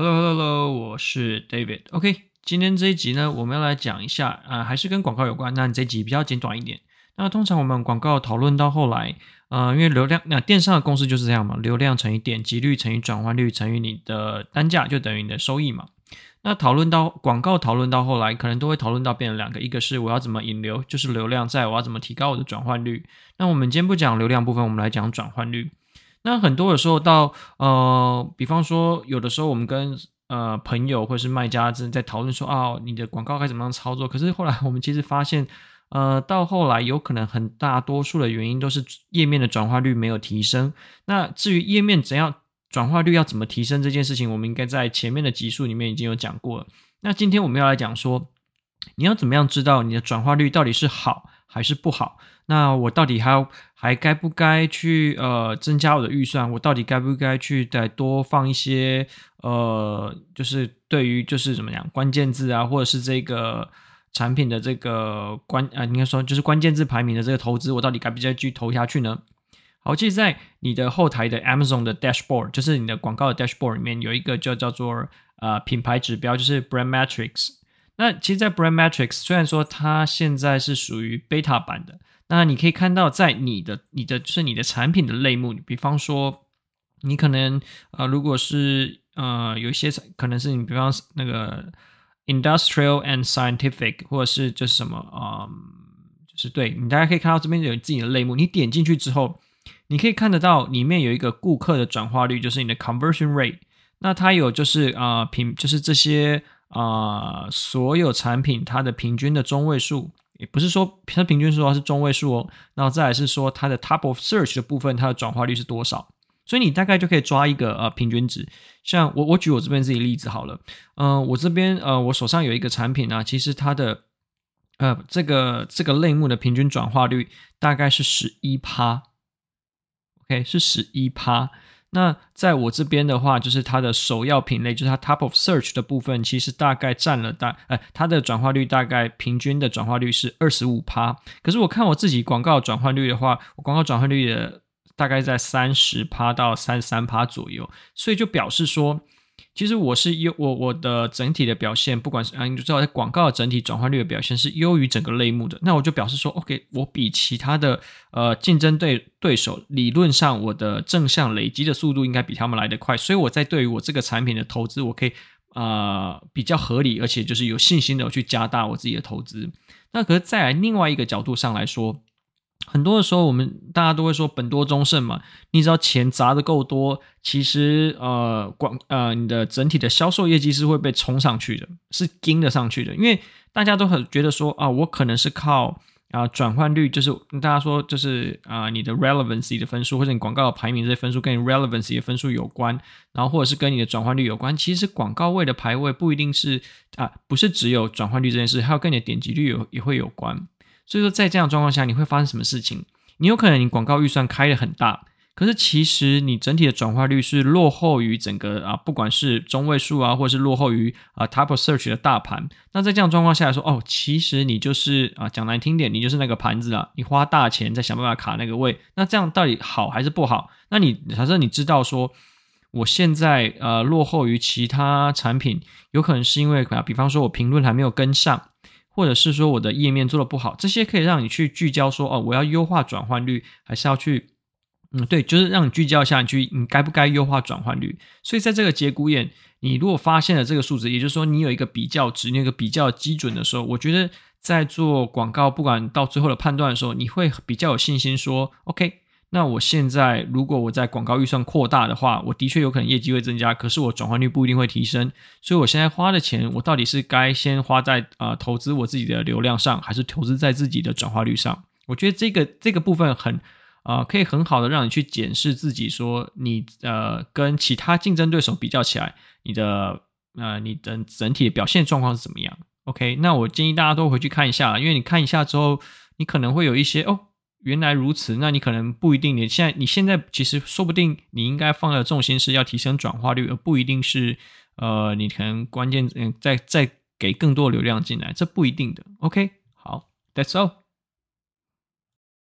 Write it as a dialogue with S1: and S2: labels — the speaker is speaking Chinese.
S1: Hello，Hello，Hello，我是 David。OK，今天这一集呢，我们要来讲一下啊、呃，还是跟广告有关。那这一集比较简短一点。那通常我们广告讨论到后来，呃，因为流量，那电商的公式就是这样嘛，流量乘以点击率乘以转换率乘以你的单价，就等于你的收益嘛。那讨论到广告，讨论到后来，可能都会讨论到变成两个，一个是我要怎么引流，就是流量，在我要怎么提高我的转换率。那我们今天不讲流量部分，我们来讲转换率。那很多的时候到呃，比方说有的时候我们跟呃朋友或者是卖家正在讨论说啊，你的广告该怎么样操作？可是后来我们其实发现，呃，到后来有可能很大多数的原因都是页面的转化率没有提升。那至于页面怎样转化率要怎么提升这件事情，我们应该在前面的集数里面已经有讲过了。那今天我们要来讲说，你要怎么样知道你的转化率到底是好还是不好？那我到底还要还该不该去呃增加我的预算？我到底该不该去再多放一些呃，就是对于就是怎么样关键字啊，或者是这个产品的这个关啊，应该说就是关键字排名的这个投资，我到底该不该去投下去呢？好，其实，在你的后台的 Amazon 的 Dashboard，就是你的广告的 Dashboard 里面有一个叫叫做呃品牌指标，就是 Brand Metrics。那其实，在 Brand Metrics 虽然说它现在是属于 Beta 版的。那你可以看到，在你的、你的就是你的产品的类目，比方说，你可能呃，如果是呃，有一些可能是你，比方那个 industrial and scientific，或者是就是什么啊、就是对你大家可以看到这边有自己的类目，你点进去之后，你可以看得到里面有一个顾客的转化率，就是你的 conversion rate。那它有就是啊、呃、平，就是这些啊、所有产品它的平均的中位数。也不是说它平均数啊，是中位数哦，然后再来是说它的 top of search 的部分，它的转化率是多少，所以你大概就可以抓一个呃平均值。像我我举我这边自己例子好了，嗯、我这边呃我手上有一个产品呢、啊，其实它的呃这个这个类目的平均转化率大概是十一趴，OK 是十一趴。那在我这边的话，就是它的首要品类，就是它 top of search 的部分，其实大概占了大，呃，它的转化率大概平均的转化率是二十五趴。可是我看我自己广告转换率的话，我广告转换率的大概在三十趴到三十三趴左右，所以就表示说。其实我是优我我的整体的表现，不管是啊，你就知道在广告的整体转换率的表现是优于整个类目的，那我就表示说，OK，我比其他的呃竞争对对手，理论上我的正向累积的速度应该比他们来得快，所以我在对于我这个产品的投资，我可以啊、呃、比较合理，而且就是有信心的去加大我自己的投资。那可是再来另外一个角度上来说。很多的时候，我们大家都会说本多终胜嘛。你只要钱砸的够多，其实呃广呃你的整体的销售业绩是会被冲上去的，是跟得上去的。因为大家都很觉得说啊，我可能是靠啊转换率，就是大家说就是啊你的 relevancy 的分数，或者你广告的排名这些分数跟你 relevancy 的分数有关，然后或者是跟你的转换率有关。其实广告位的排位不一定是啊，不是只有转换率这件事，还有跟你的点击率有也会有关。所以说，在这样状况下，你会发生什么事情？你有可能你广告预算开得很大，可是其实你整体的转化率是落后于整个啊，不管是中位数啊，或者是落后于啊 top of search 的大盘。那在这样状况下来说，哦，其实你就是啊，讲难听点，你就是那个盘子啊，你花大钱在想办法卡那个位。那这样到底好还是不好？那你假设你知道说，我现在呃落后于其他产品，有可能是因为啊，比方说我评论还没有跟上。或者是说我的页面做的不好，这些可以让你去聚焦说哦，我要优化转换率，还是要去，嗯，对，就是让你聚焦一下，你去你该不该优化转换率？所以在这个节骨眼，你如果发现了这个数字，也就是说你有一个比较值，你有一个比较基准的时候，我觉得在做广告，不管到最后的判断的时候，你会比较有信心说，OK。那我现在如果我在广告预算扩大的话，我的确有可能业绩会增加，可是我转换率不一定会提升。所以我现在花的钱，我到底是该先花在啊、投资我自己的流量上，还是投资在自己的转化率上？我觉得这个这个部分很啊、可以很好的让你去检视自己，说你呃跟其他竞争对手比较起来，你的呃你的整体的表现状况是怎么样？OK，那我建议大家都回去看一下，因为你看一下之后，你可能会有一些哦。原来如此，那你可能不一定。你现在，你现在其实说不定，你应该放的重心是要提升转化率，而不一定是，呃，你可能关键嗯，再再给更多流量进来，这不一定的。OK，好，That's all。